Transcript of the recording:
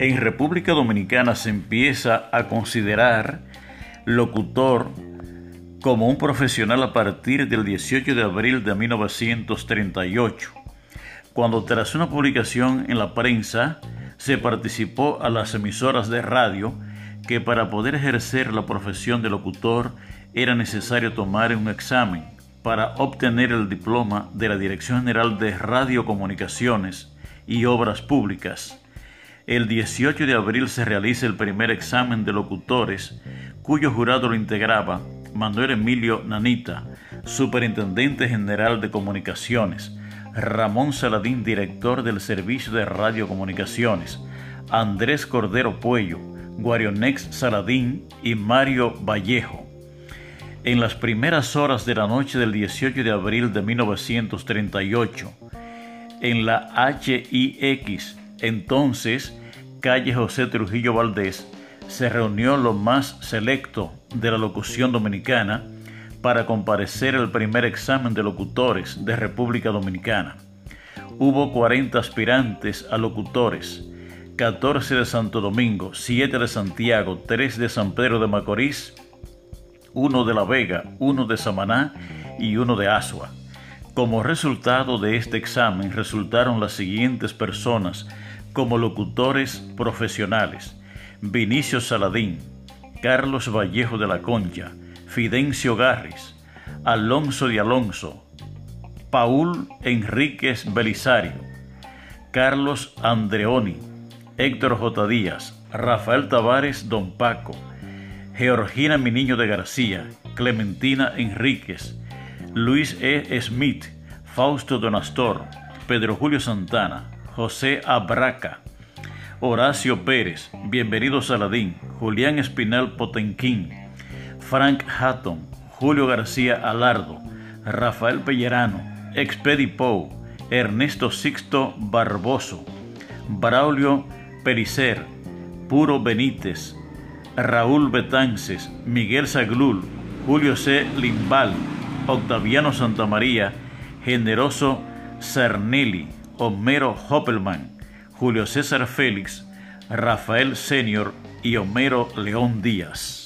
En República Dominicana se empieza a considerar locutor como un profesional a partir del 18 de abril de 1938, cuando tras una publicación en la prensa se participó a las emisoras de radio que para poder ejercer la profesión de locutor era necesario tomar un examen para obtener el diploma de la Dirección General de Radiocomunicaciones y Obras Públicas el 18 de abril se realiza el primer examen de locutores, cuyo jurado lo integraba Manuel Emilio Nanita, Superintendente General de Comunicaciones, Ramón Saladín, director del Servicio de Radiocomunicaciones, Andrés Cordero Puello, Guarionex Saladín y Mario Vallejo. En las primeras horas de la noche del 18 de abril de 1938, en la HIX, entonces calle José Trujillo Valdés, se reunió lo más selecto de la locución dominicana para comparecer al primer examen de locutores de República Dominicana. Hubo 40 aspirantes a locutores, 14 de Santo Domingo, 7 de Santiago, 3 de San Pedro de Macorís, 1 de La Vega, 1 de Samaná y 1 de Asua. Como resultado de este examen resultaron las siguientes personas como locutores profesionales Vinicio Saladín, Carlos Vallejo de la Concha, Fidencio Garris, Alonso de Alonso, Paul Enríquez Belisario, Carlos Andreoni, Héctor J. Díaz, Rafael Tavares Don Paco, Georgina Miniño de García, Clementina Enríquez, Luis E. Smith, Fausto Donastor, Pedro Julio Santana, José Abraca, Horacio Pérez, Bienvenido Saladín, Julián Espinal Potenquín, Frank Hatton, Julio García Alardo, Rafael Pellerano, Expedi Pou, Ernesto Sixto Barboso, Braulio Pericer, Puro Benítez, Raúl Betances, Miguel Saglul, Julio C. Limbal, Octaviano Santamaría, Generoso Cernelli, Homero Hoppelman, Julio César Félix, Rafael Senior y Homero León Díaz.